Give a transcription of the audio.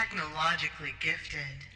Technologically gifted.